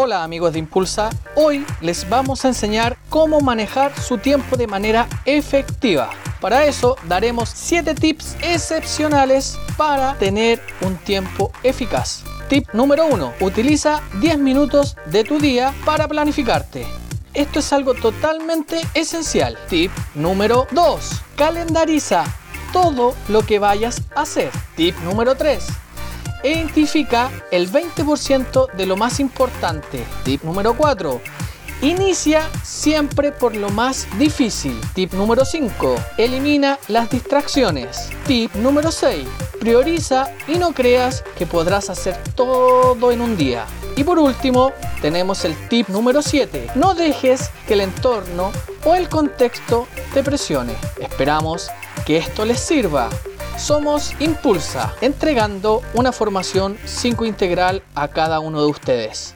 Hola amigos de Impulsa, hoy les vamos a enseñar cómo manejar su tiempo de manera efectiva. Para eso daremos 7 tips excepcionales para tener un tiempo eficaz. Tip número 1. Utiliza 10 minutos de tu día para planificarte. Esto es algo totalmente esencial. Tip número 2. Calendariza todo lo que vayas a hacer. Tip número 3 Identifica el 20% de lo más importante. Tip número 4. Inicia siempre por lo más difícil. Tip número 5. Elimina las distracciones. Tip número 6. Prioriza y no creas que podrás hacer todo en un día. Y por último, tenemos el tip número 7. No dejes que el entorno o el contexto te presione. Esperamos que esto les sirva. Somos Impulsa, entregando una formación 5 integral a cada uno de ustedes.